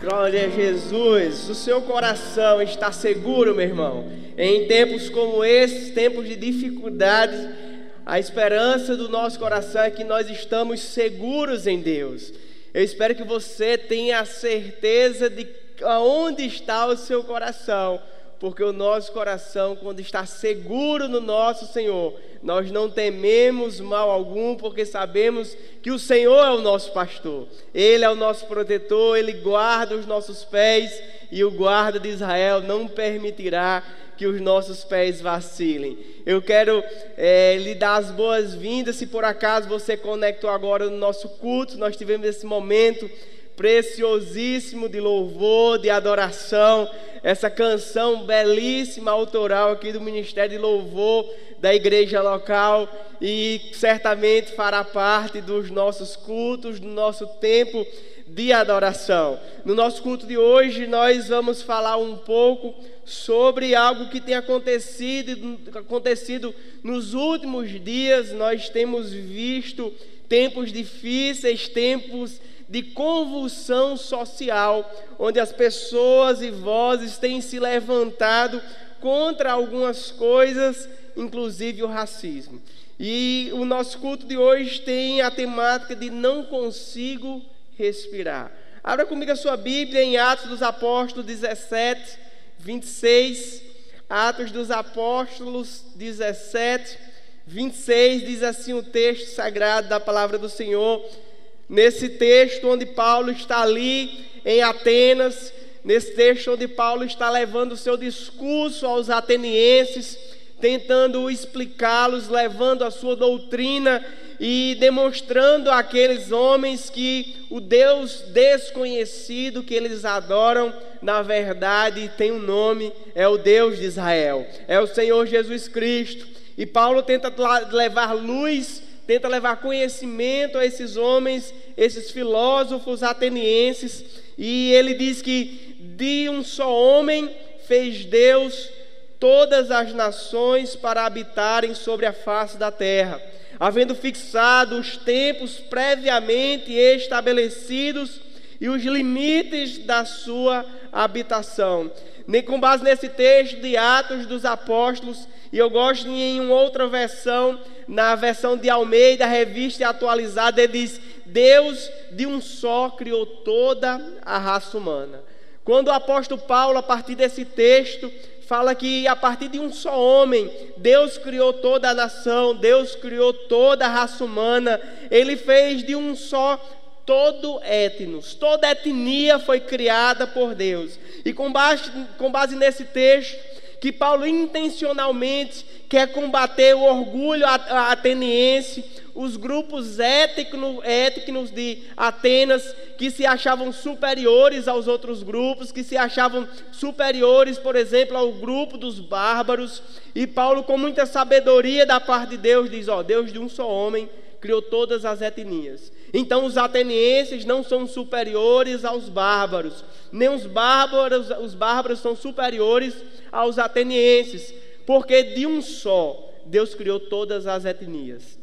Glória a Jesus. O seu coração está seguro, meu irmão. Em tempos como esses, tempos de dificuldades, a esperança do nosso coração é que nós estamos seguros em Deus. Eu espero que você tenha a certeza de aonde está o seu coração porque o nosso coração, quando está seguro no nosso Senhor, nós não tememos mal algum, porque sabemos que o Senhor é o nosso pastor, Ele é o nosso protetor, Ele guarda os nossos pés e o guarda de Israel não permitirá que os nossos pés vacilem. Eu quero é, lhe dar as boas-vindas. Se por acaso você conectou agora no nosso culto, nós tivemos esse momento preciosíssimo de louvor, de adoração, essa canção belíssima autoral aqui do Ministério de Louvor da igreja local e certamente fará parte dos nossos cultos, do nosso tempo de adoração. No nosso culto de hoje, nós vamos falar um pouco sobre algo que tem acontecido, acontecido nos últimos dias. Nós temos visto tempos difíceis, tempos de convulsão social, onde as pessoas e vozes têm se levantado contra algumas coisas, inclusive o racismo. E o nosso culto de hoje tem a temática de não consigo respirar. Abra comigo a sua Bíblia em Atos dos Apóstolos 17, 26. Atos dos Apóstolos 17, 26 diz assim o texto sagrado da palavra do Senhor nesse texto onde Paulo está ali em Atenas, nesse texto onde Paulo está levando o seu discurso aos atenienses, tentando explicá-los, levando a sua doutrina e demonstrando àqueles homens que o Deus desconhecido que eles adoram, na verdade tem um nome, é o Deus de Israel, é o Senhor Jesus Cristo. E Paulo tenta levar luz tenta levar conhecimento a esses homens, esses filósofos atenienses, e ele diz que de um só homem fez Deus todas as nações para habitarem sobre a face da terra, havendo fixado os tempos previamente estabelecidos e os limites da sua habitação. Nem com base nesse texto de Atos dos Apóstolos, e eu gosto em uma outra versão na versão de Almeida, revista atualizada, ele diz: Deus de um só criou toda a raça humana. Quando o apóstolo Paulo, a partir desse texto, fala que a partir de um só homem, Deus criou toda a nação, Deus criou toda a raça humana, ele fez de um só todo etnos, toda etnia foi criada por Deus. E com base, com base nesse texto, que Paulo intencionalmente quer combater o orgulho ateniense, os grupos étnicos de Atenas que se achavam superiores aos outros grupos, que se achavam superiores, por exemplo, ao grupo dos bárbaros. E Paulo, com muita sabedoria da parte de Deus, diz: Ó, Deus de um só homem criou todas as etnias. Então os atenienses não são superiores aos bárbaros, nem os bárbaros, os bárbaros são superiores aos atenienses, porque de um só Deus criou todas as etnias.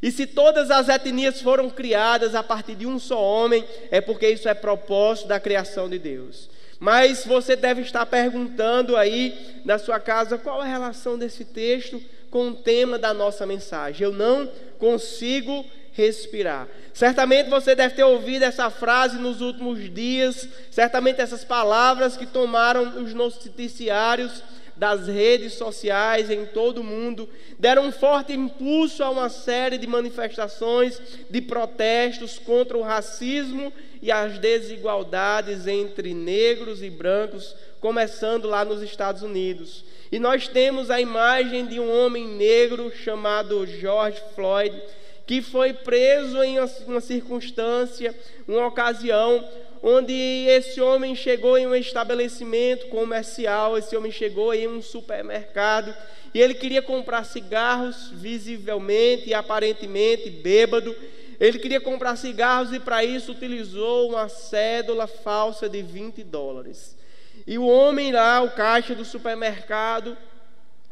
E se todas as etnias foram criadas a partir de um só homem, é porque isso é propósito da criação de Deus. Mas você deve estar perguntando aí na sua casa qual a relação desse texto com o tema da nossa mensagem. Eu não consigo respirar. Certamente você deve ter ouvido essa frase nos últimos dias, certamente essas palavras que tomaram os noticiários das redes sociais em todo o mundo, deram um forte impulso a uma série de manifestações, de protestos contra o racismo e as desigualdades entre negros e brancos, começando lá nos Estados Unidos. E nós temos a imagem de um homem negro chamado George Floyd, que foi preso em uma circunstância, uma ocasião, onde esse homem chegou em um estabelecimento comercial, esse homem chegou em um supermercado e ele queria comprar cigarros, visivelmente e aparentemente bêbado. Ele queria comprar cigarros e para isso utilizou uma cédula falsa de 20 dólares. E o homem lá, o caixa do supermercado,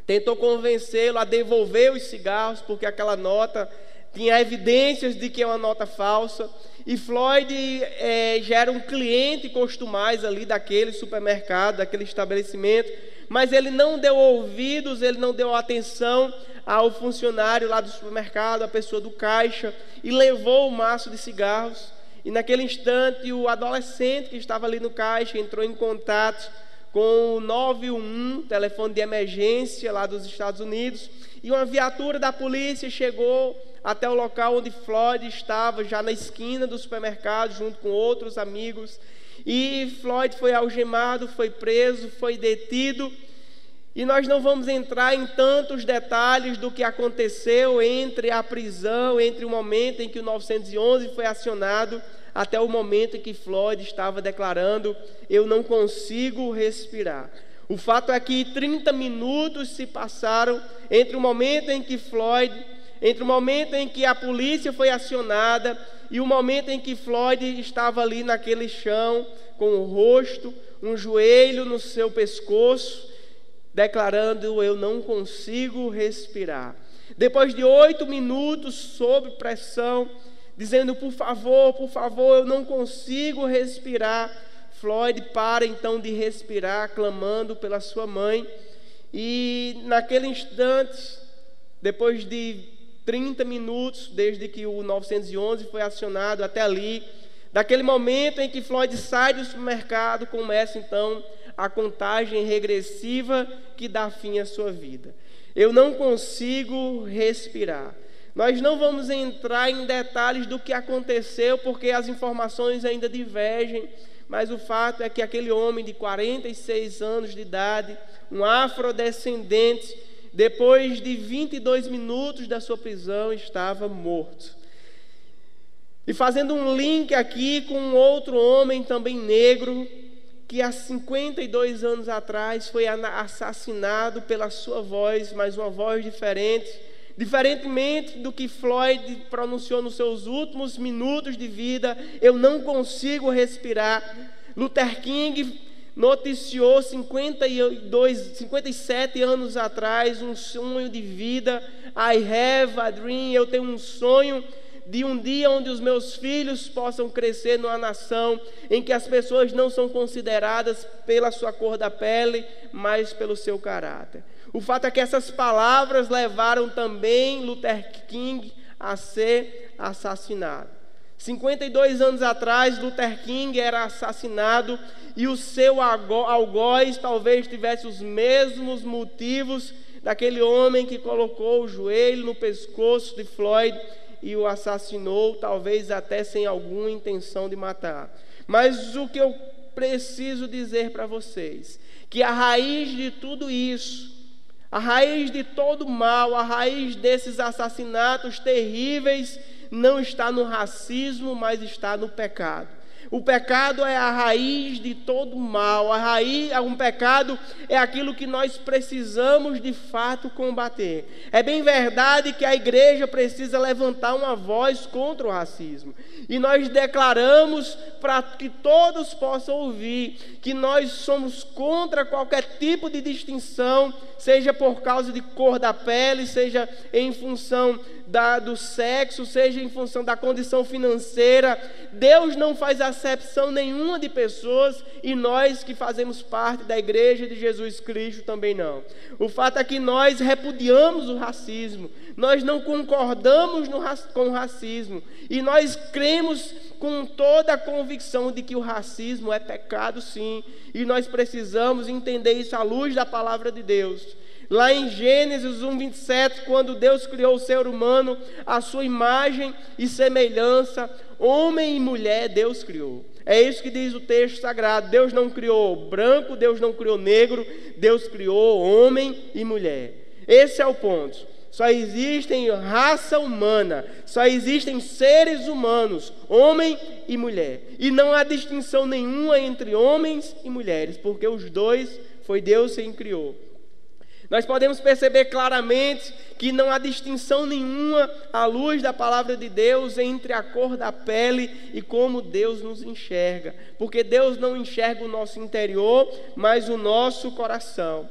tentou convencê-lo a devolver os cigarros, porque aquela nota tinha evidências de que é uma nota falsa. E Floyd é, já era um cliente costumais ali daquele supermercado, daquele estabelecimento, mas ele não deu ouvidos, ele não deu atenção ao funcionário lá do supermercado, a pessoa do caixa, e levou o maço de cigarros. E naquele instante, o adolescente que estava ali no caixa entrou em contato com o 911, telefone de emergência lá dos Estados Unidos, e uma viatura da polícia chegou até o local onde Floyd estava, já na esquina do supermercado, junto com outros amigos. E Floyd foi algemado, foi preso, foi detido. E nós não vamos entrar em tantos detalhes do que aconteceu entre a prisão, entre o momento em que o 911 foi acionado até o momento em que Floyd estava declarando: Eu não consigo respirar. O fato é que 30 minutos se passaram entre o momento em que Floyd, entre o momento em que a polícia foi acionada e o momento em que Floyd estava ali naquele chão, com o rosto, um joelho no seu pescoço, declarando: Eu não consigo respirar. Depois de oito minutos sob pressão, dizendo: Por favor, por favor, eu não consigo respirar. Floyd para então de respirar, clamando pela sua mãe. E naquele instante, depois de 30 minutos, desde que o 911 foi acionado até ali, daquele momento em que Floyd sai do supermercado, começa então a contagem regressiva que dá fim à sua vida. Eu não consigo respirar. Nós não vamos entrar em detalhes do que aconteceu, porque as informações ainda divergem, mas o fato é que aquele homem de 46 anos de idade, um afrodescendente, depois de 22 minutos da sua prisão, estava morto. E fazendo um link aqui com outro homem também negro, que há 52 anos atrás foi assassinado pela sua voz, mas uma voz diferente Diferentemente do que Floyd pronunciou nos seus últimos minutos de vida, eu não consigo respirar. Luther King noticiou 52, 57 anos atrás um sonho de vida. I have a dream, eu tenho um sonho de um dia onde os meus filhos possam crescer numa nação em que as pessoas não são consideradas pela sua cor da pele, mas pelo seu caráter. O fato é que essas palavras levaram também Luther King a ser assassinado. 52 anos atrás, Luther King era assassinado e o seu algoz talvez tivesse os mesmos motivos daquele homem que colocou o joelho no pescoço de Floyd e o assassinou, talvez até sem alguma intenção de matar. Mas o que eu preciso dizer para vocês, que a raiz de tudo isso a raiz de todo mal, a raiz desses assassinatos terríveis, não está no racismo, mas está no pecado. O pecado é a raiz de todo mal. A raiz, um pecado é aquilo que nós precisamos de fato combater. É bem verdade que a igreja precisa levantar uma voz contra o racismo. E nós declaramos para que todos possam ouvir que nós somos contra qualquer tipo de distinção, seja por causa de cor da pele, seja em função da, do sexo, seja em função da condição financeira. Deus não faz acepção nenhuma de pessoas e nós que fazemos parte da igreja de Jesus Cristo também não. O fato é que nós repudiamos o racismo, nós não concordamos no, com o racismo e nós cremos com toda a convicção de que o racismo é pecado sim, e nós precisamos entender isso à luz da palavra de Deus. Lá em Gênesis 1, 27, quando Deus criou o ser humano, a sua imagem e semelhança, homem e mulher, Deus criou. É isso que diz o texto sagrado. Deus não criou branco, Deus não criou negro, Deus criou homem e mulher. Esse é o ponto. Só existem raça humana, só existem seres humanos, homem e mulher. E não há distinção nenhuma entre homens e mulheres, porque os dois foi Deus quem criou. Nós podemos perceber claramente que não há distinção nenhuma à luz da palavra de Deus entre a cor da pele e como Deus nos enxerga, porque Deus não enxerga o nosso interior, mas o nosso coração.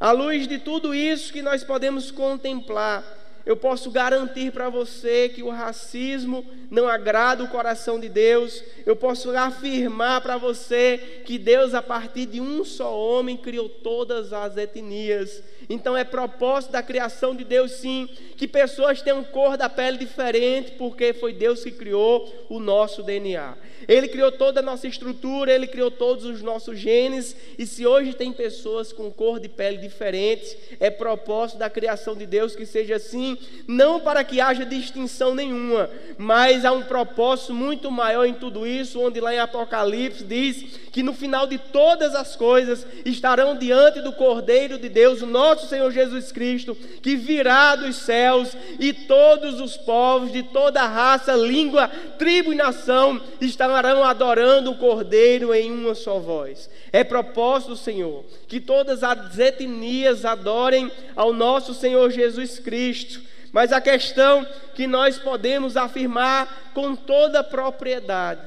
À luz de tudo isso que nós podemos contemplar, eu posso garantir para você que o racismo não agrada o coração de Deus. Eu posso afirmar para você que Deus, a partir de um só homem, criou todas as etnias. Então é propósito da criação de Deus, sim, que pessoas tenham cor da pele diferente, porque foi Deus que criou o nosso DNA. Ele criou toda a nossa estrutura, ele criou todos os nossos genes, e se hoje tem pessoas com cor de pele diferente, é propósito da criação de Deus que seja assim, não para que haja distinção nenhuma, mas há um propósito muito maior em tudo isso, onde lá em Apocalipse diz que no final de todas as coisas estarão diante do Cordeiro de Deus, o nosso Senhor Jesus Cristo, que virá dos céus, e todos os povos de toda raça, língua, tribo e nação estarão adorando o Cordeiro em uma só voz. É propósito Senhor que todas as etnias adorem ao nosso Senhor Jesus Cristo. Mas a questão que nós podemos afirmar com toda propriedade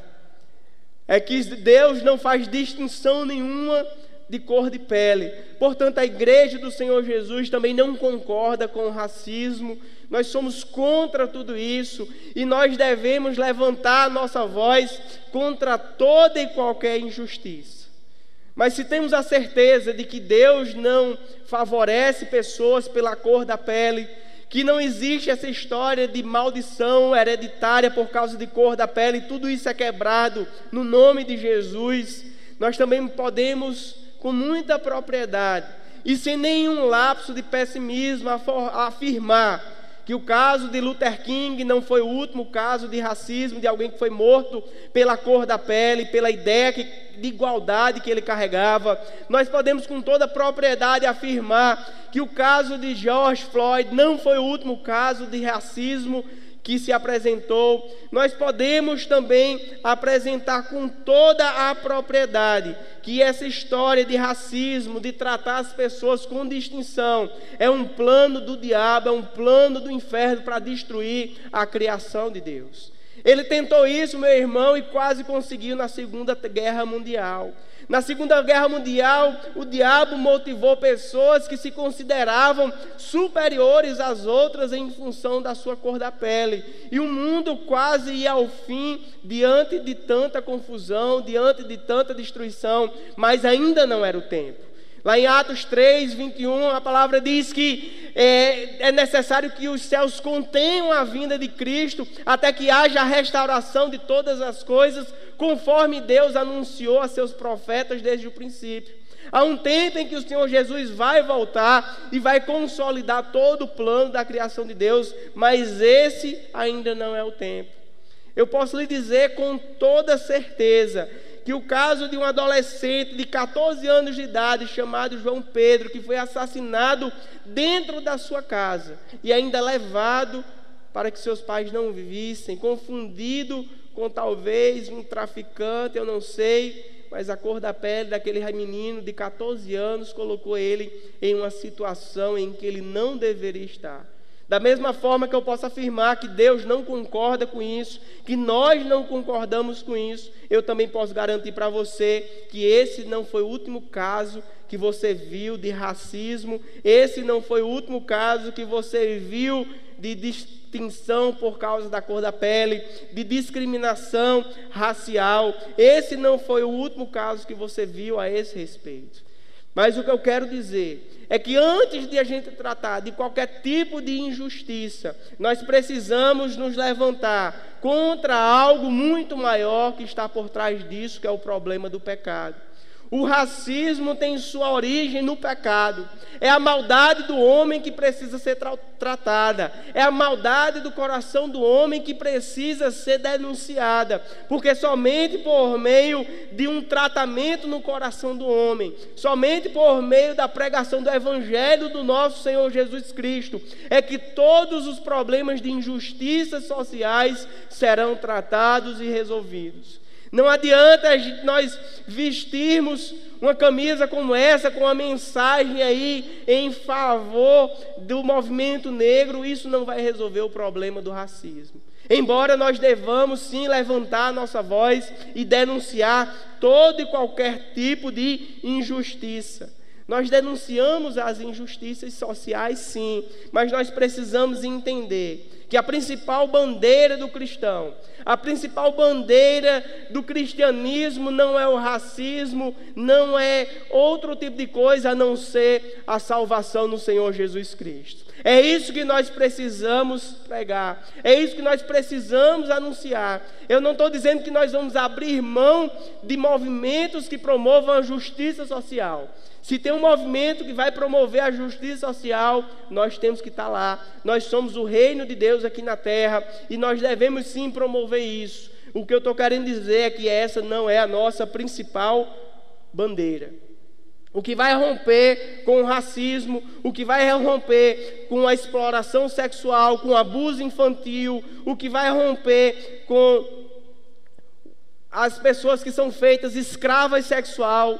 é que Deus não faz distinção nenhuma de cor de pele. Portanto, a igreja do Senhor Jesus também não concorda com o racismo. Nós somos contra tudo isso e nós devemos levantar a nossa voz contra toda e qualquer injustiça. Mas se temos a certeza de que Deus não favorece pessoas pela cor da pele, que não existe essa história de maldição hereditária por causa de cor da pele, tudo isso é quebrado no nome de Jesus. Nós também podemos, com muita propriedade e sem nenhum lapso de pessimismo, afirmar que o caso de Luther King não foi o último caso de racismo de alguém que foi morto pela cor da pele, pela ideia que, de igualdade que ele carregava. Nós podemos com toda propriedade afirmar que o caso de George Floyd não foi o último caso de racismo que se apresentou, nós podemos também apresentar com toda a propriedade que essa história de racismo, de tratar as pessoas com distinção, é um plano do diabo, é um plano do inferno para destruir a criação de Deus. Ele tentou isso, meu irmão, e quase conseguiu na Segunda Guerra Mundial. Na Segunda Guerra Mundial, o diabo motivou pessoas que se consideravam superiores às outras em função da sua cor da pele. E o mundo quase ia ao fim diante de tanta confusão, diante de tanta destruição, mas ainda não era o tempo. Lá em Atos 3, 21, a palavra diz que é, é, necessário que os céus contenham a vinda de Cristo, até que haja a restauração de todas as coisas, conforme Deus anunciou a seus profetas desde o princípio. Há um tempo em que o Senhor Jesus vai voltar e vai consolidar todo o plano da criação de Deus, mas esse ainda não é o tempo. Eu posso lhe dizer com toda certeza que o caso de um adolescente de 14 anos de idade chamado João Pedro, que foi assassinado dentro da sua casa e ainda levado para que seus pais não vissem, confundido com talvez um traficante, eu não sei, mas a cor da pele daquele menino de 14 anos colocou ele em uma situação em que ele não deveria estar. Da mesma forma que eu posso afirmar que Deus não concorda com isso, que nós não concordamos com isso, eu também posso garantir para você que esse não foi o último caso que você viu de racismo, esse não foi o último caso que você viu de distinção por causa da cor da pele, de discriminação racial, esse não foi o último caso que você viu a esse respeito. Mas o que eu quero dizer é que antes de a gente tratar de qualquer tipo de injustiça, nós precisamos nos levantar contra algo muito maior que está por trás disso, que é o problema do pecado. O racismo tem sua origem no pecado. É a maldade do homem que precisa ser tra tratada. É a maldade do coração do homem que precisa ser denunciada. Porque somente por meio de um tratamento no coração do homem, somente por meio da pregação do Evangelho do nosso Senhor Jesus Cristo, é que todos os problemas de injustiças sociais serão tratados e resolvidos. Não adianta nós vestirmos uma camisa como essa, com a mensagem aí em favor do movimento negro, isso não vai resolver o problema do racismo. Embora nós devamos sim levantar a nossa voz e denunciar todo e qualquer tipo de injustiça. Nós denunciamos as injustiças sociais, sim, mas nós precisamos entender que a principal bandeira do cristão, a principal bandeira do cristianismo não é o racismo, não é outro tipo de coisa a não ser a salvação no Senhor Jesus Cristo. É isso que nós precisamos pregar, é isso que nós precisamos anunciar. Eu não estou dizendo que nós vamos abrir mão de movimentos que promovam a justiça social. Se tem um movimento que vai promover a justiça social, nós temos que estar lá. Nós somos o reino de Deus aqui na terra e nós devemos sim promover isso. O que eu estou querendo dizer é que essa não é a nossa principal bandeira. O que vai romper com o racismo, o que vai romper com a exploração sexual, com o abuso infantil, o que vai romper com as pessoas que são feitas escravas sexual,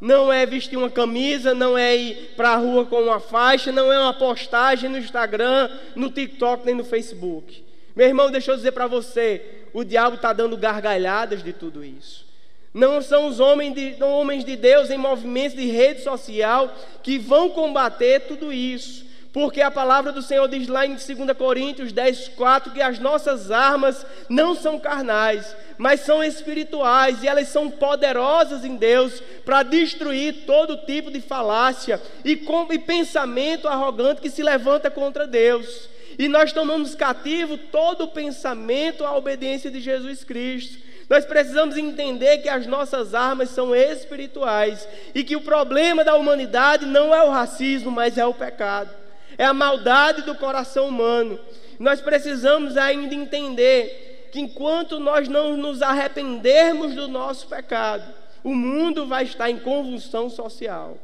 não é vestir uma camisa, não é ir para a rua com uma faixa, não é uma postagem no Instagram, no TikTok nem no Facebook. Meu irmão, deixa eu dizer para você: o diabo está dando gargalhadas de tudo isso. Não são os homens de, homens de Deus em movimentos de rede social que vão combater tudo isso. Porque a palavra do Senhor diz lá em 2 Coríntios 10, 4 que as nossas armas não são carnais, mas são espirituais e elas são poderosas em Deus para destruir todo tipo de falácia e, com, e pensamento arrogante que se levanta contra Deus. E nós tomamos cativo todo o pensamento à obediência de Jesus Cristo. Nós precisamos entender que as nossas armas são espirituais e que o problema da humanidade não é o racismo, mas é o pecado é a maldade do coração humano. Nós precisamos ainda entender que enquanto nós não nos arrependermos do nosso pecado, o mundo vai estar em convulsão social.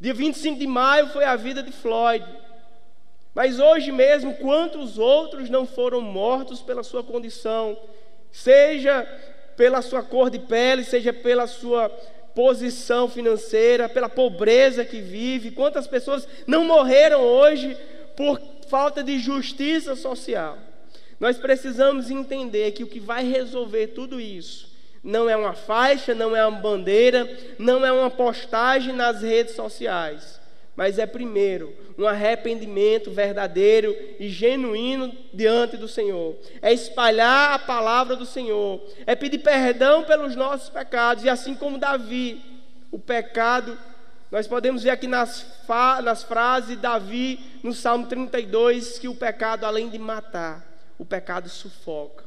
Dia 25 de maio foi a vida de Floyd. Mas hoje mesmo, quantos outros não foram mortos pela sua condição, seja pela sua cor de pele, seja pela sua posição financeira, pela pobreza que vive. Quantas pessoas não morreram hoje por falta de justiça social? Nós precisamos entender que o que vai resolver tudo isso não é uma faixa, não é uma bandeira, não é uma postagem nas redes sociais mas é primeiro um arrependimento verdadeiro e genuíno diante do Senhor. É espalhar a palavra do Senhor, é pedir perdão pelos nossos pecados, e assim como Davi, o pecado, nós podemos ver aqui nas, nas frases de Davi, no Salmo 32, que o pecado, além de matar, o pecado sufoca.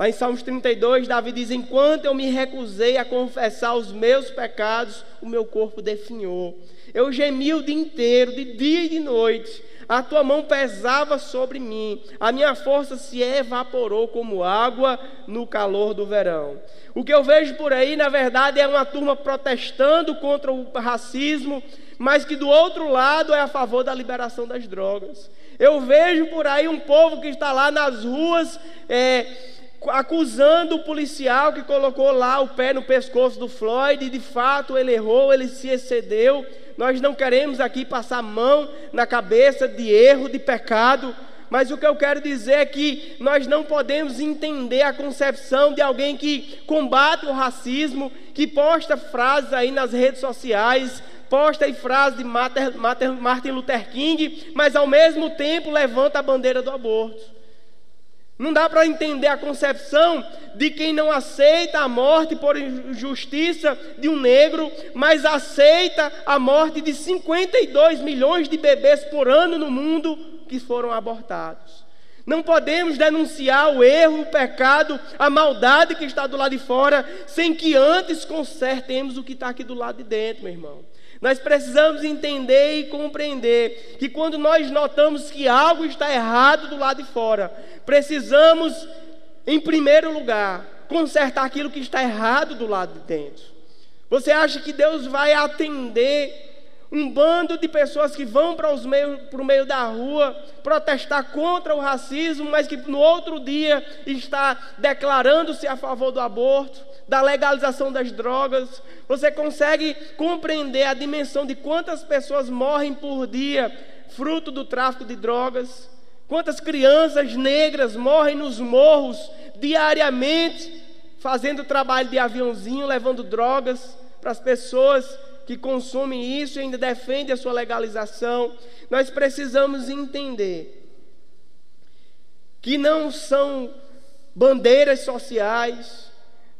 Lá em Salmos 32, Davi diz: Enquanto eu me recusei a confessar os meus pecados, o meu corpo definhou. Eu gemi o dia inteiro, de dia e de noite. A tua mão pesava sobre mim. A minha força se evaporou como água no calor do verão. O que eu vejo por aí, na verdade, é uma turma protestando contra o racismo, mas que do outro lado é a favor da liberação das drogas. Eu vejo por aí um povo que está lá nas ruas. É, acusando o policial que colocou lá o pé no pescoço do Floyd, e de fato ele errou, ele se excedeu. Nós não queremos aqui passar mão na cabeça de erro, de pecado, mas o que eu quero dizer é que nós não podemos entender a concepção de alguém que combate o racismo, que posta frases aí nas redes sociais, posta aí frases de Martin Luther King, mas ao mesmo tempo levanta a bandeira do aborto. Não dá para entender a concepção de quem não aceita a morte por injustiça de um negro, mas aceita a morte de 52 milhões de bebês por ano no mundo que foram abortados. Não podemos denunciar o erro, o pecado, a maldade que está do lado de fora, sem que antes consertemos o que está aqui do lado de dentro, meu irmão. Nós precisamos entender e compreender que quando nós notamos que algo está errado do lado de fora, precisamos, em primeiro lugar, consertar aquilo que está errado do lado de dentro. Você acha que Deus vai atender um bando de pessoas que vão para, os meio, para o meio da rua protestar contra o racismo, mas que no outro dia está declarando-se a favor do aborto, da legalização das drogas. Você consegue compreender a dimensão de quantas pessoas morrem por dia fruto do tráfico de drogas? Quantas crianças negras morrem nos morros diariamente, fazendo trabalho de aviãozinho, levando drogas para as pessoas que consomem isso e ainda defendem a sua legalização. Nós precisamos entender que não são bandeiras sociais,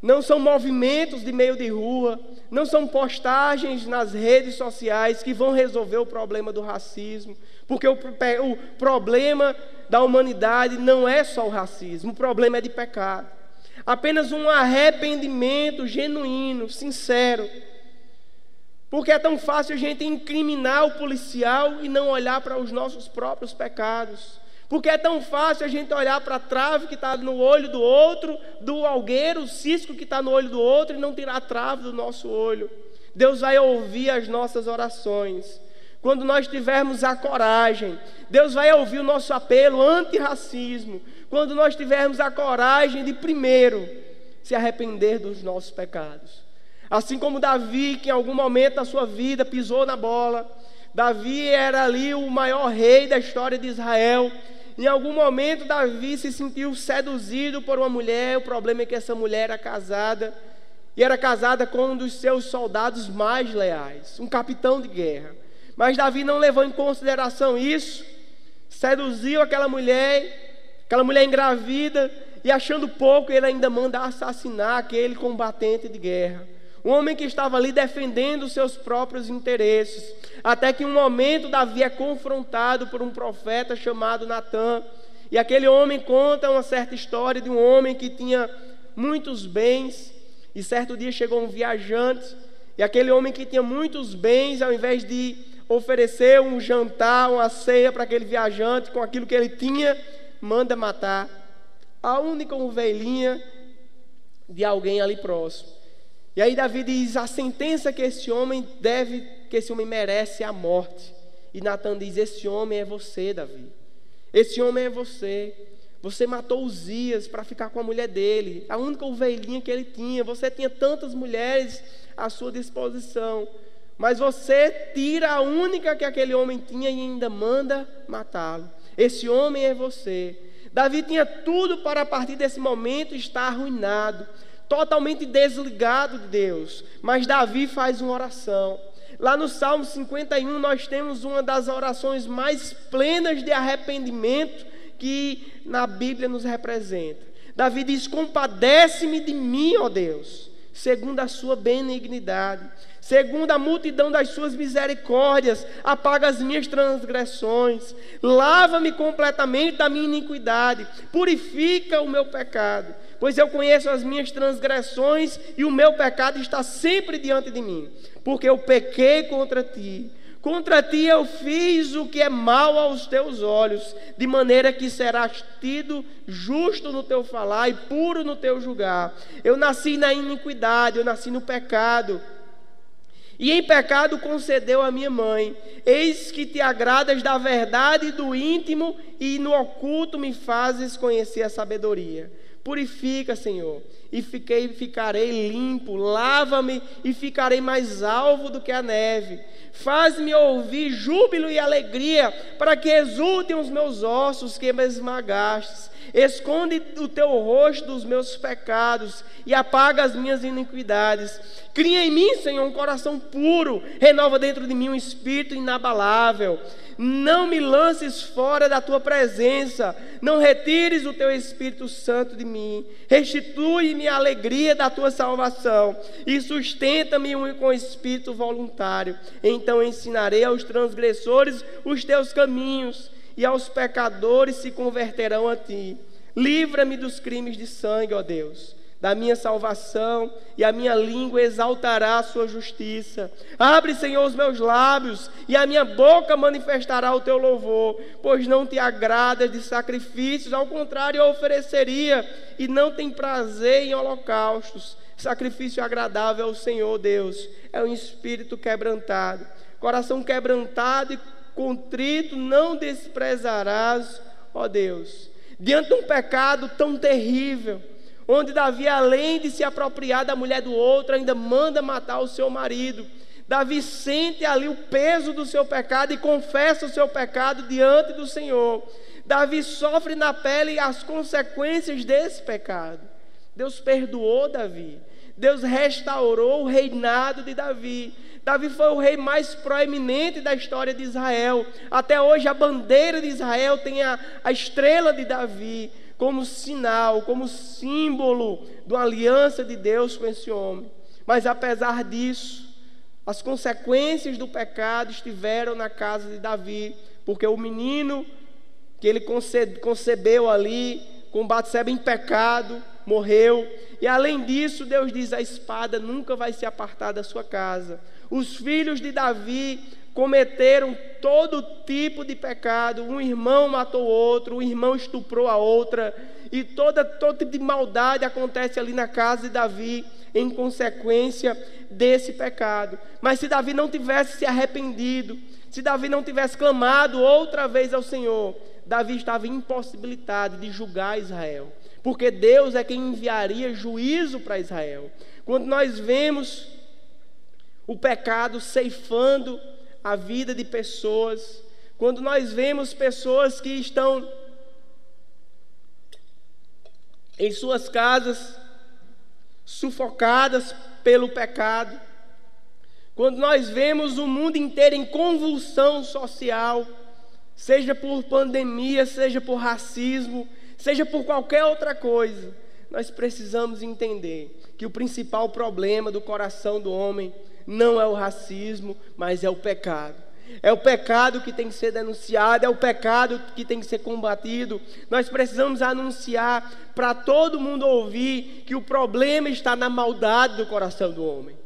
não são movimentos de meio de rua, não são postagens nas redes sociais que vão resolver o problema do racismo, porque o, o problema da humanidade não é só o racismo, o problema é de pecado. Apenas um arrependimento genuíno, sincero. Porque é tão fácil a gente incriminar o policial e não olhar para os nossos próprios pecados. Porque é tão fácil a gente olhar para a trave que está no olho do outro, do algueiro, o cisco que está no olho do outro e não tirar a trave do nosso olho. Deus vai ouvir as nossas orações. Quando nós tivermos a coragem, Deus vai ouvir o nosso apelo anti-racismo. Quando nós tivermos a coragem de, primeiro, se arrepender dos nossos pecados. Assim como Davi, que em algum momento da sua vida pisou na bola, Davi era ali o maior rei da história de Israel, em algum momento, Davi se sentiu seduzido por uma mulher. O problema é que essa mulher era casada, e era casada com um dos seus soldados mais leais, um capitão de guerra. Mas Davi não levou em consideração isso, seduziu aquela mulher, aquela mulher engravida, e achando pouco, ele ainda manda assassinar aquele combatente de guerra. Um homem que estava ali defendendo seus próprios interesses. Até que um momento Davi é confrontado por um profeta chamado Natã. E aquele homem conta uma certa história de um homem que tinha muitos bens. E certo dia chegou um viajante. E aquele homem que tinha muitos bens, ao invés de oferecer um jantar, uma ceia para aquele viajante com aquilo que ele tinha, manda matar a única ovelhinha de alguém ali próximo. E aí Davi diz: a sentença que esse homem deve, que esse homem merece é a morte. E Natan diz: esse homem é você, Davi. Esse homem é você. Você matou Uzias para ficar com a mulher dele, a única ovelhinha que ele tinha. Você tinha tantas mulheres à sua disposição, mas você tira a única que aquele homem tinha e ainda manda matá-lo. Esse homem é você. Davi tinha tudo para a partir desse momento estar arruinado totalmente desligado de Deus. Mas Davi faz uma oração. Lá no Salmo 51, nós temos uma das orações mais plenas de arrependimento que na Bíblia nos representa. Davi diz: Compadece-me de mim, ó Deus, segundo a sua benignidade segundo a multidão das suas misericórdias, apaga as minhas transgressões, lava-me completamente da minha iniquidade, purifica o meu pecado, pois eu conheço as minhas transgressões e o meu pecado está sempre diante de mim, porque eu pequei contra ti. Contra ti eu fiz o que é mal aos teus olhos, de maneira que serás tido justo no teu falar e puro no teu julgar. Eu nasci na iniquidade, eu nasci no pecado. E em pecado concedeu a minha mãe. Eis que te agradas da verdade do íntimo e no oculto me fazes conhecer a sabedoria. Purifica, Senhor, e fiquei, ficarei limpo. Lava-me e ficarei mais alvo do que a neve. Faz-me ouvir júbilo e alegria, para que exultem os meus ossos que me esmagastes. Esconde o teu rosto dos meus pecados e apaga as minhas iniquidades. Cria em mim, Senhor, um coração puro, renova dentro de mim um espírito inabalável. Não me lances fora da tua presença, não retires o teu Espírito Santo de mim. Restitui-me a alegria da tua salvação e sustenta-me com espírito voluntário. Então ensinarei aos transgressores os teus caminhos e aos pecadores se converterão a ti. Livra-me dos crimes de sangue, ó Deus, da minha salvação, e a minha língua exaltará a sua justiça. Abre, Senhor, os meus lábios, e a minha boca manifestará o teu louvor, pois não te agradas de sacrifícios, ao contrário, eu ofereceria, e não tem prazer em holocaustos. Sacrifício agradável ao Senhor Deus, é um espírito quebrantado, coração quebrantado e contrito não desprezarás, ó Deus. Diante de um pecado tão terrível, onde Davi, além de se apropriar da mulher do outro, ainda manda matar o seu marido. Davi sente ali o peso do seu pecado e confessa o seu pecado diante do Senhor. Davi sofre na pele as consequências desse pecado. Deus perdoou Davi. Deus restaurou o reinado de Davi. Davi foi o rei mais proeminente da história de Israel. Até hoje a bandeira de Israel tem a, a estrela de Davi como sinal, como símbolo de uma aliança de Deus com esse homem. Mas apesar disso, as consequências do pecado estiveram na casa de Davi, porque o menino que ele concebeu ali, com Batseba em pecado, morreu. E além disso, Deus diz: a espada nunca vai se apartar da sua casa. Os filhos de Davi cometeram todo tipo de pecado. Um irmão matou outro, um irmão estuprou a outra, e toda todo tipo de maldade acontece ali na casa de Davi em consequência desse pecado. Mas se Davi não tivesse se arrependido, se Davi não tivesse clamado outra vez ao Senhor, Davi estava impossibilitado de julgar Israel, porque Deus é quem enviaria juízo para Israel. Quando nós vemos o pecado ceifando a vida de pessoas, quando nós vemos pessoas que estão em suas casas sufocadas pelo pecado, quando nós vemos o mundo inteiro em convulsão social, seja por pandemia, seja por racismo, seja por qualquer outra coisa, nós precisamos entender que o principal problema do coração do homem não é o racismo, mas é o pecado. É o pecado que tem que ser denunciado, é o pecado que tem que ser combatido. Nós precisamos anunciar para todo mundo ouvir que o problema está na maldade do coração do homem.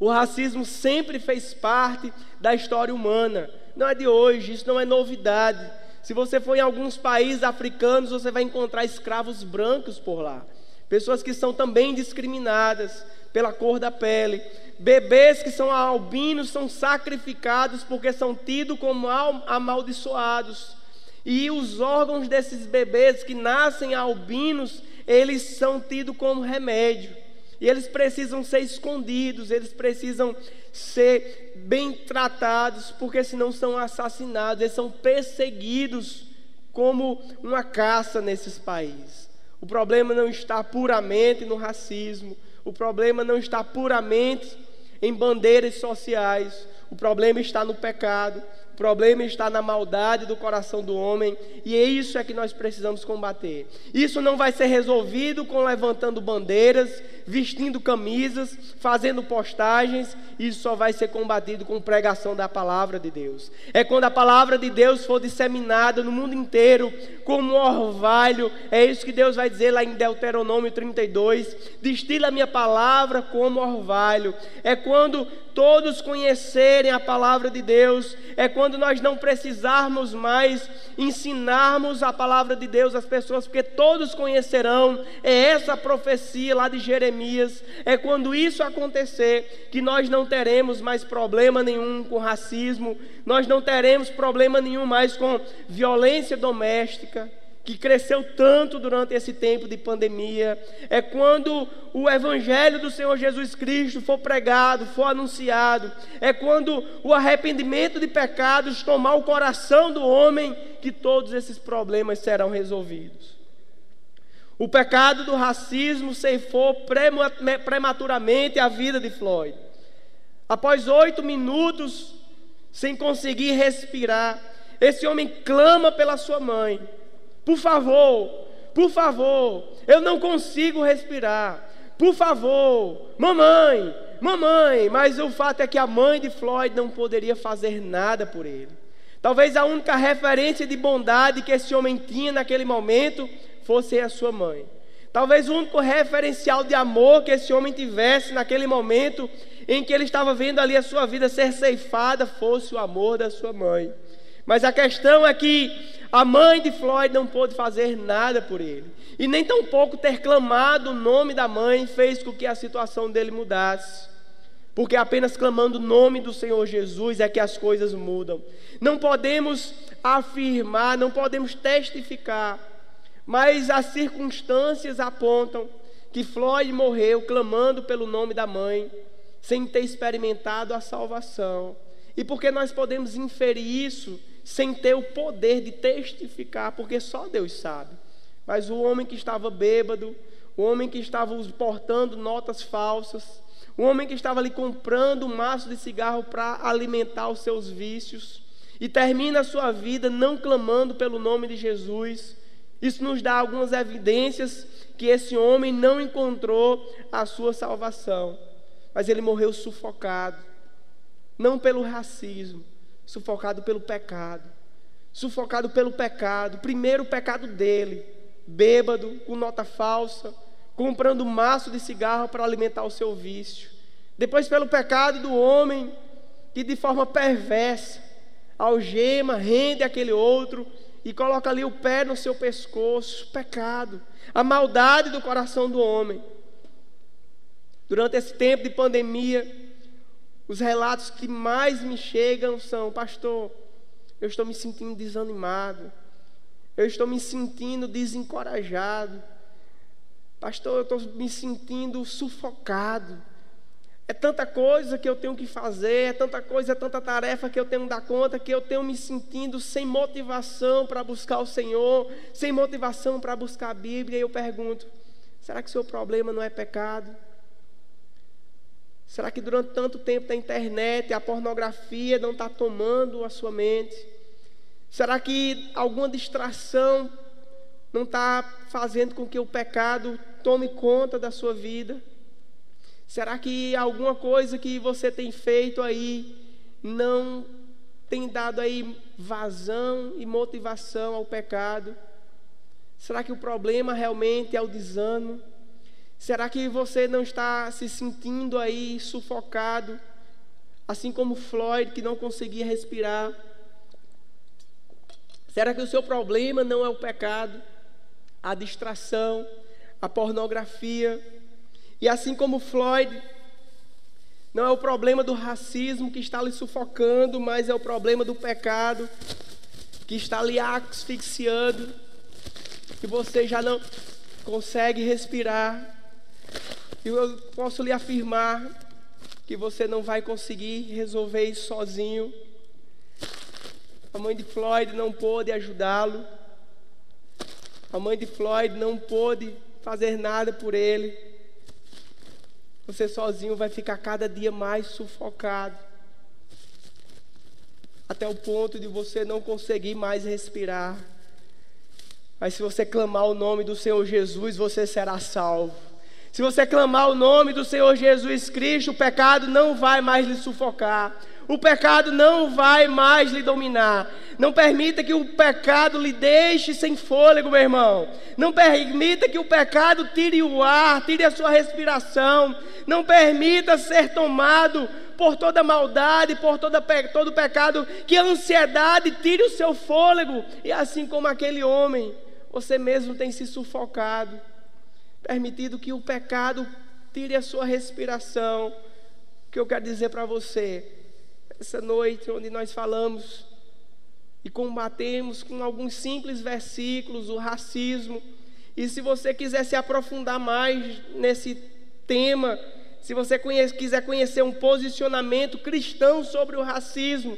O racismo sempre fez parte da história humana, não é de hoje, isso não é novidade. Se você for em alguns países africanos, você vai encontrar escravos brancos por lá, pessoas que são também discriminadas pela cor da pele. Bebês que são albinos são sacrificados porque são tidos como amaldiçoados. E os órgãos desses bebês que nascem albinos, eles são tidos como remédio. E eles precisam ser escondidos, eles precisam ser bem tratados, porque senão são assassinados, eles são perseguidos como uma caça nesses países. O problema não está puramente no racismo, o problema não está puramente em bandeiras sociais, o problema está no pecado, o problema está na maldade do coração do homem, e é isso é que nós precisamos combater. Isso não vai ser resolvido com levantando bandeiras, vestindo camisas, fazendo postagens, isso só vai ser combatido com pregação da palavra de Deus. É quando a palavra de Deus for disseminada no mundo inteiro, como um orvalho, é isso que Deus vai dizer lá em Deuteronômio 32: destila a minha palavra como orvalho. É quando todos conhecerem a palavra de Deus, é quando nós não precisarmos mais ensinarmos a palavra de Deus às pessoas, porque todos conhecerão, é essa profecia lá de Jeremias, é quando isso acontecer que nós não teremos mais problema nenhum com racismo, nós não teremos problema nenhum mais com violência doméstica que cresceu tanto durante esse tempo de pandemia, é quando o Evangelho do Senhor Jesus Cristo for pregado, for anunciado, é quando o arrependimento de pecados tomar o coração do homem, que todos esses problemas serão resolvidos. O pecado do racismo ceifou prematuramente a vida de Floyd. Após oito minutos sem conseguir respirar, esse homem clama pela sua mãe. Por favor, por favor, eu não consigo respirar. Por favor, mamãe, mamãe. Mas o fato é que a mãe de Floyd não poderia fazer nada por ele. Talvez a única referência de bondade que esse homem tinha naquele momento fosse a sua mãe. Talvez o único referencial de amor que esse homem tivesse naquele momento em que ele estava vendo ali a sua vida ser ceifada fosse o amor da sua mãe. Mas a questão é que a mãe de Floyd não pôde fazer nada por ele. E nem tampouco ter clamado o nome da mãe fez com que a situação dele mudasse. Porque apenas clamando o nome do Senhor Jesus é que as coisas mudam. Não podemos afirmar, não podemos testificar, mas as circunstâncias apontam que Floyd morreu clamando pelo nome da mãe, sem ter experimentado a salvação. E porque nós podemos inferir isso sem ter o poder de testificar, porque só Deus sabe. Mas o homem que estava bêbado, o homem que estava portando notas falsas, Um homem que estava ali comprando um maço de cigarro para alimentar os seus vícios e termina a sua vida não clamando pelo nome de Jesus. Isso nos dá algumas evidências que esse homem não encontrou a sua salvação, mas ele morreu sufocado, não pelo racismo, sufocado pelo pecado, sufocado pelo pecado, primeiro o pecado dele, bêbado, com nota falsa, comprando maço de cigarro para alimentar o seu vício. Depois, pelo pecado do homem, que de forma perversa algema, rende aquele outro e coloca ali o pé no seu pescoço. Pecado, a maldade do coração do homem. Durante esse tempo de pandemia, os relatos que mais me chegam são: Pastor, eu estou me sentindo desanimado, eu estou me sentindo desencorajado. Pastor, eu estou me sentindo sufocado. É tanta coisa que eu tenho que fazer, é tanta coisa, é tanta tarefa que eu tenho que dar conta, que eu tenho me sentindo sem motivação para buscar o Senhor, sem motivação para buscar a Bíblia. E eu pergunto: será que seu problema não é pecado? Será que durante tanto tempo da internet a pornografia não está tomando a sua mente? Será que alguma distração não está fazendo com que o pecado tome conta da sua vida? Será que alguma coisa que você tem feito aí não tem dado aí vazão e motivação ao pecado? Será que o problema realmente é o desânimo? Será que você não está se sentindo aí sufocado, assim como Floyd que não conseguia respirar? Será que o seu problema não é o pecado? a distração, a pornografia. E assim como Floyd, não é o problema do racismo que está lhe sufocando, mas é o problema do pecado que está lhe asfixiando, que você já não consegue respirar. E eu posso lhe afirmar que você não vai conseguir resolver isso sozinho. A mãe de Floyd não pôde ajudá-lo. A mãe de Floyd não pôde fazer nada por ele. Você sozinho vai ficar cada dia mais sufocado. Até o ponto de você não conseguir mais respirar. Mas se você clamar o nome do Senhor Jesus, você será salvo. Se você clamar o nome do Senhor Jesus Cristo, o pecado não vai mais lhe sufocar o pecado não vai mais lhe dominar. Não permita que o pecado lhe deixe sem fôlego, meu irmão. Não permita que o pecado tire o ar, tire a sua respiração. Não permita ser tomado por toda maldade, por toda, todo pecado, que a ansiedade tire o seu fôlego. E assim como aquele homem, você mesmo tem se sufocado. Permitido que o pecado tire a sua respiração. O que eu quero dizer para você essa noite, onde nós falamos e combatemos com alguns simples versículos o racismo. E se você quiser se aprofundar mais nesse tema, se você conhece, quiser conhecer um posicionamento cristão sobre o racismo,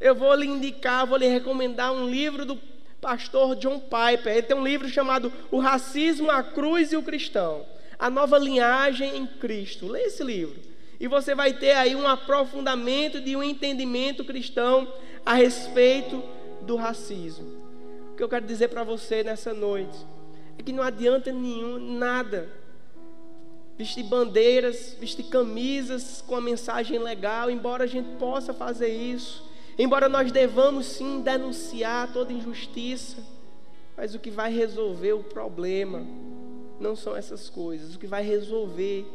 eu vou lhe indicar, vou lhe recomendar um livro do pastor John Piper. Ele tem um livro chamado O Racismo, a Cruz e o Cristão. A nova linhagem em Cristo. Leia esse livro e você vai ter aí um aprofundamento de um entendimento cristão a respeito do racismo. O que eu quero dizer para você nessa noite é que não adianta nenhum nada vestir bandeiras, vestir camisas com a mensagem legal, embora a gente possa fazer isso, embora nós devamos sim denunciar toda injustiça, mas o que vai resolver o problema não são essas coisas, o que vai resolver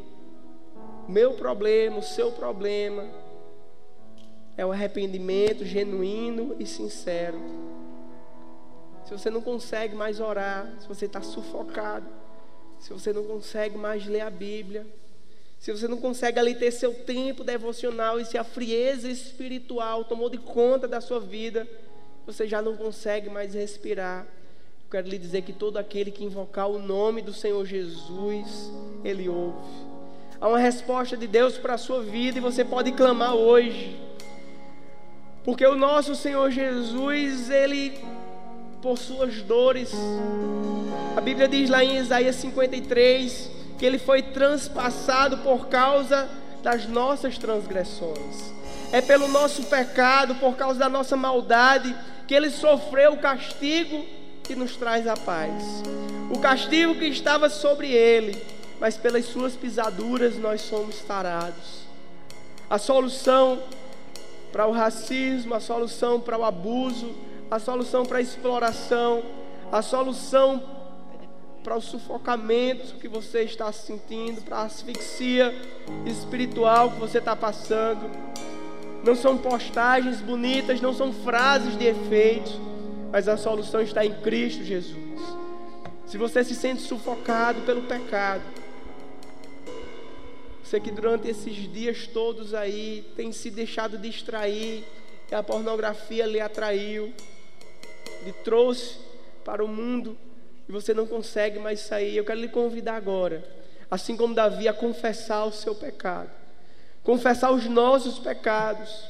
meu problema, o seu problema, é o arrependimento genuíno e sincero. Se você não consegue mais orar, se você está sufocado, se você não consegue mais ler a Bíblia, se você não consegue ali ter seu tempo devocional e se a frieza espiritual tomou de conta da sua vida, você já não consegue mais respirar. Eu quero lhe dizer que todo aquele que invocar o nome do Senhor Jesus, Ele ouve. Há uma resposta de Deus para a sua vida e você pode clamar hoje. Porque o nosso Senhor Jesus, Ele, por suas dores, a Bíblia diz lá em Isaías 53 que Ele foi transpassado por causa das nossas transgressões. É pelo nosso pecado, por causa da nossa maldade, que ele sofreu o castigo que nos traz a paz. O castigo que estava sobre ele, mas pelas suas pisaduras nós somos tarados. A solução para o racismo, a solução para o abuso, a solução para a exploração, a solução para o sufocamento que você está sentindo, para a asfixia espiritual que você está passando. Não são postagens bonitas, não são frases de efeito, mas a solução está em Cristo Jesus. Se você se sente sufocado pelo pecado, você que durante esses dias todos aí tem se deixado distrair, e a pornografia lhe atraiu, lhe trouxe para o mundo e você não consegue mais sair. Eu quero lhe convidar agora, assim como Davi, a confessar o seu pecado, confessar os nossos pecados.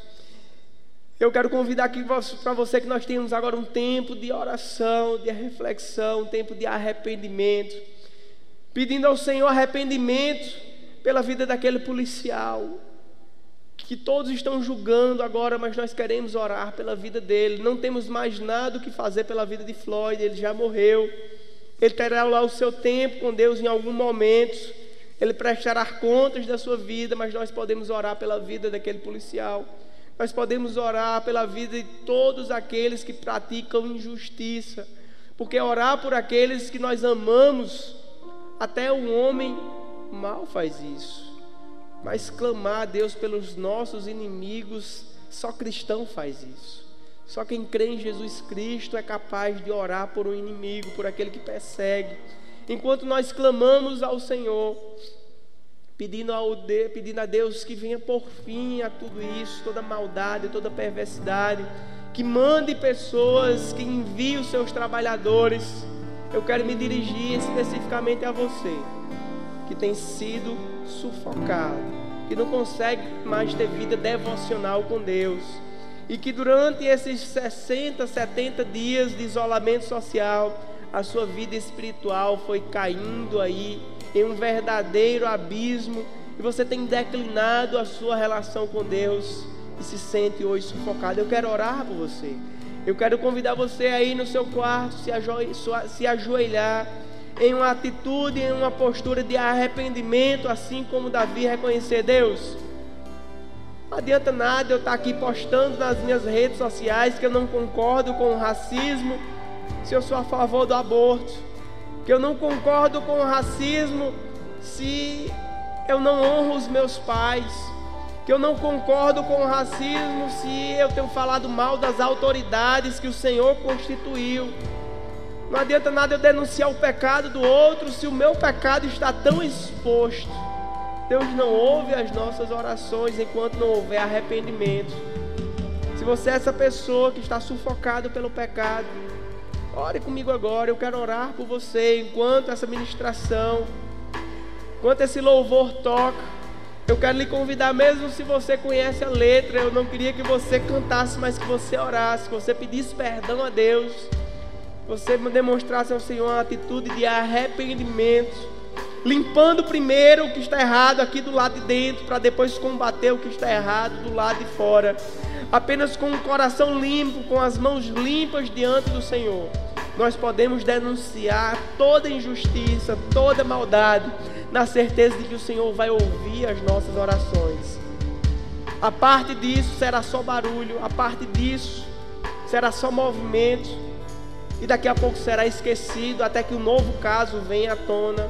Eu quero convidar aqui para você que nós temos agora um tempo de oração, de reflexão, um tempo de arrependimento, pedindo ao Senhor arrependimento pela vida daquele policial, que todos estão julgando agora, mas nós queremos orar pela vida dele. Não temos mais nada o que fazer pela vida de Floyd, ele já morreu. Ele terá lá o seu tempo com Deus em algum momento. Ele prestará contas da sua vida, mas nós podemos orar pela vida daquele policial. Nós podemos orar pela vida de todos aqueles que praticam injustiça, porque orar por aqueles que nós amamos, até o homem mal faz isso. Mas clamar a Deus pelos nossos inimigos, só cristão faz isso. Só quem crê em Jesus Cristo é capaz de orar por um inimigo, por aquele que persegue. Enquanto nós clamamos ao Senhor, pedindo, ao de, pedindo a Deus que venha por fim a tudo isso, toda maldade, toda perversidade, que mande pessoas, que envie os seus trabalhadores. Eu quero me dirigir especificamente a você, que tem sido sufocado, que não consegue mais ter vida devocional com Deus, e que durante esses 60, 70 dias de isolamento social, a sua vida espiritual foi caindo aí em um verdadeiro abismo e você tem declinado a sua relação com Deus e se sente hoje sufocado. Eu quero orar por você. Eu quero convidar você aí no seu quarto se, ajo se ajoelhar em uma atitude, em uma postura de arrependimento, assim como Davi reconhecer Deus. Não adianta nada eu estar aqui postando nas minhas redes sociais que eu não concordo com o racismo, se eu sou a favor do aborto que eu não concordo com o racismo se eu não honro os meus pais, que eu não concordo com o racismo se eu tenho falado mal das autoridades que o Senhor constituiu. Não adianta nada eu denunciar o pecado do outro se o meu pecado está tão exposto. Deus não ouve as nossas orações enquanto não houver arrependimento. Se você é essa pessoa que está sufocado pelo pecado, Ore comigo agora, eu quero orar por você enquanto essa ministração, enquanto esse louvor toca. Eu quero lhe convidar, mesmo se você conhece a letra, eu não queria que você cantasse, mas que você orasse, que você pedisse perdão a Deus, você demonstrasse ao Senhor uma atitude de arrependimento, limpando primeiro o que está errado aqui do lado de dentro, para depois combater o que está errado do lado de fora. Apenas com o coração limpo, com as mãos limpas diante do Senhor nós podemos denunciar toda injustiça, toda maldade, na certeza de que o Senhor vai ouvir as nossas orações. A parte disso será só barulho, a parte disso será só movimento, e daqui a pouco será esquecido até que um novo caso venha à tona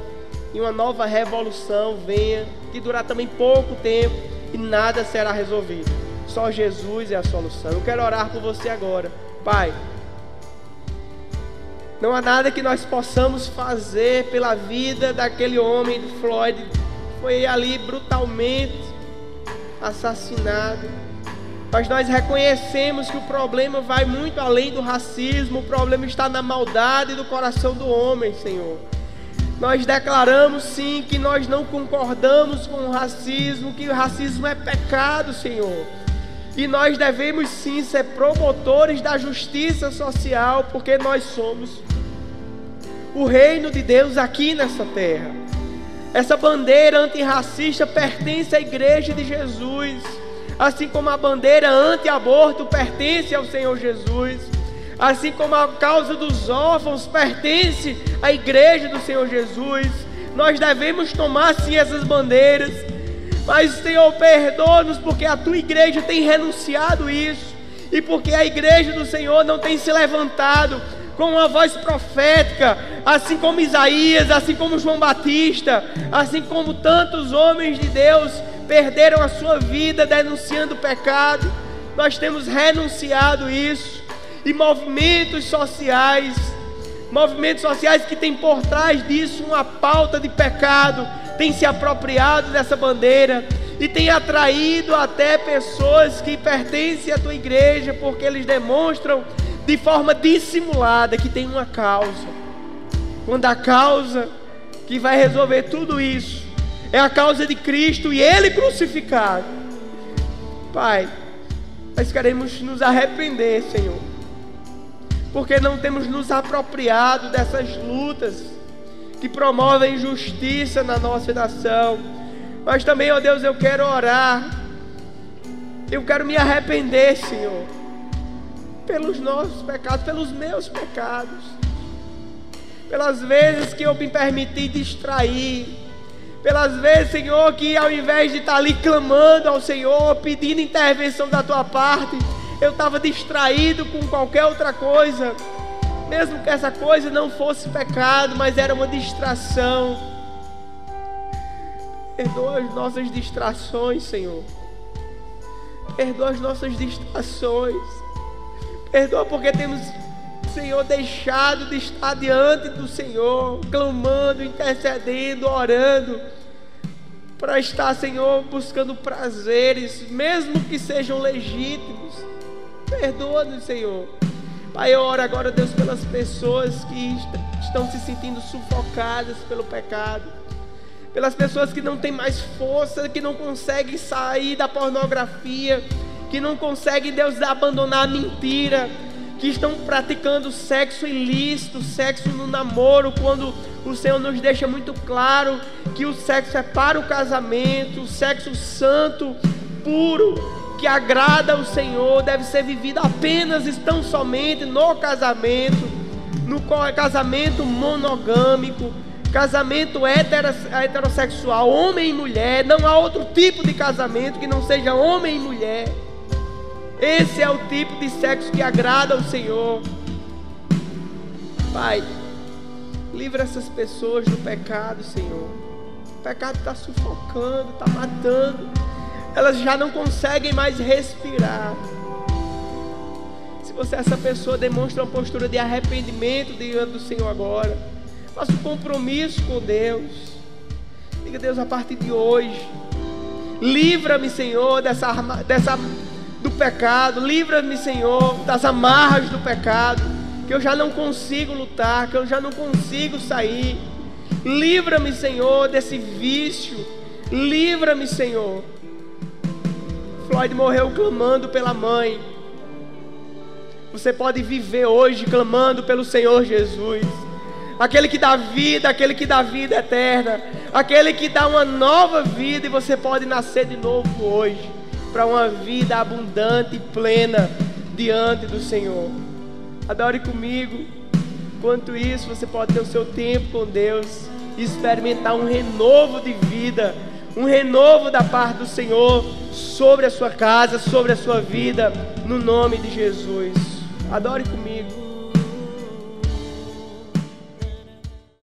e uma nova revolução venha, que durar também pouco tempo e nada será resolvido. Só Jesus é a solução. Eu quero orar por você agora. Pai, não há nada que nós possamos fazer pela vida daquele homem, Floyd, foi ali brutalmente assassinado. Mas nós reconhecemos que o problema vai muito além do racismo, o problema está na maldade do coração do homem, Senhor. Nós declaramos sim que nós não concordamos com o racismo, que o racismo é pecado, Senhor. E nós devemos sim ser promotores da justiça social, porque nós somos o reino de Deus aqui nessa terra. Essa bandeira antirracista pertence à igreja de Jesus, assim como a bandeira anti-aborto pertence ao Senhor Jesus, assim como a causa dos órfãos pertence à igreja do Senhor Jesus. Nós devemos tomar sim essas bandeiras, mas Senhor, perdoa-nos porque a tua igreja tem renunciado isso. E porque a igreja do Senhor não tem se levantado com uma voz profética, assim como Isaías, assim como João Batista, assim como tantos homens de Deus perderam a sua vida denunciando o pecado. Nós temos renunciado isso. E movimentos sociais, movimentos sociais que têm por trás disso uma pauta de pecado, têm se apropriado dessa bandeira e têm atraído até pessoas que pertencem à tua igreja, porque eles demonstram de forma dissimulada que tem uma causa. Quando a causa que vai resolver tudo isso é a causa de Cristo e Ele crucificado. Pai, nós queremos nos arrepender, Senhor, porque não temos nos apropriado dessas lutas que promovem justiça na nossa nação. Mas também, ó Deus, eu quero orar, eu quero me arrepender, Senhor pelos nossos pecados, pelos meus pecados, pelas vezes que eu me permiti distrair, pelas vezes, Senhor, que ao invés de estar ali clamando ao Senhor, pedindo intervenção da tua parte, eu estava distraído com qualquer outra coisa, mesmo que essa coisa não fosse pecado, mas era uma distração. Perdoa as nossas distrações, Senhor. Perdoa as nossas distrações. Perdoa porque temos, Senhor, deixado de estar diante do Senhor, clamando, intercedendo, orando, para estar, Senhor, buscando prazeres, mesmo que sejam legítimos. Perdoa-nos, Senhor. Pai, eu oro agora, Deus, pelas pessoas que estão se sentindo sufocadas pelo pecado, pelas pessoas que não têm mais força, que não conseguem sair da pornografia que não conseguem, Deus, abandonar a mentira, que estão praticando sexo ilícito, sexo no namoro, quando o Senhor nos deixa muito claro que o sexo é para o casamento, o sexo santo, puro, que agrada ao Senhor, deve ser vivido apenas e tão somente no casamento, no casamento monogâmico, casamento heterossexual, homem e mulher, não há outro tipo de casamento que não seja homem e mulher. Esse é o tipo de sexo que agrada ao Senhor. Pai, livra essas pessoas do pecado, Senhor. O pecado está sufocando, está matando. Elas já não conseguem mais respirar. Se você, essa pessoa, demonstra uma postura de arrependimento diante do Senhor agora, faça um compromisso com Deus. Diga, Deus, a partir de hoje, livra-me, Senhor, dessa, dessa do pecado, livra-me, Senhor, das amarras do pecado, que eu já não consigo lutar, que eu já não consigo sair. Livra-me, Senhor, desse vício. Livra-me, Senhor. Floyd morreu clamando pela mãe. Você pode viver hoje clamando pelo Senhor Jesus. Aquele que dá vida, aquele que dá vida eterna, aquele que dá uma nova vida e você pode nascer de novo hoje para uma vida abundante e plena diante do Senhor. Adore comigo. Quanto isso, você pode ter o seu tempo com Deus e experimentar um renovo de vida, um renovo da parte do Senhor sobre a sua casa, sobre a sua vida, no nome de Jesus. Adore comigo.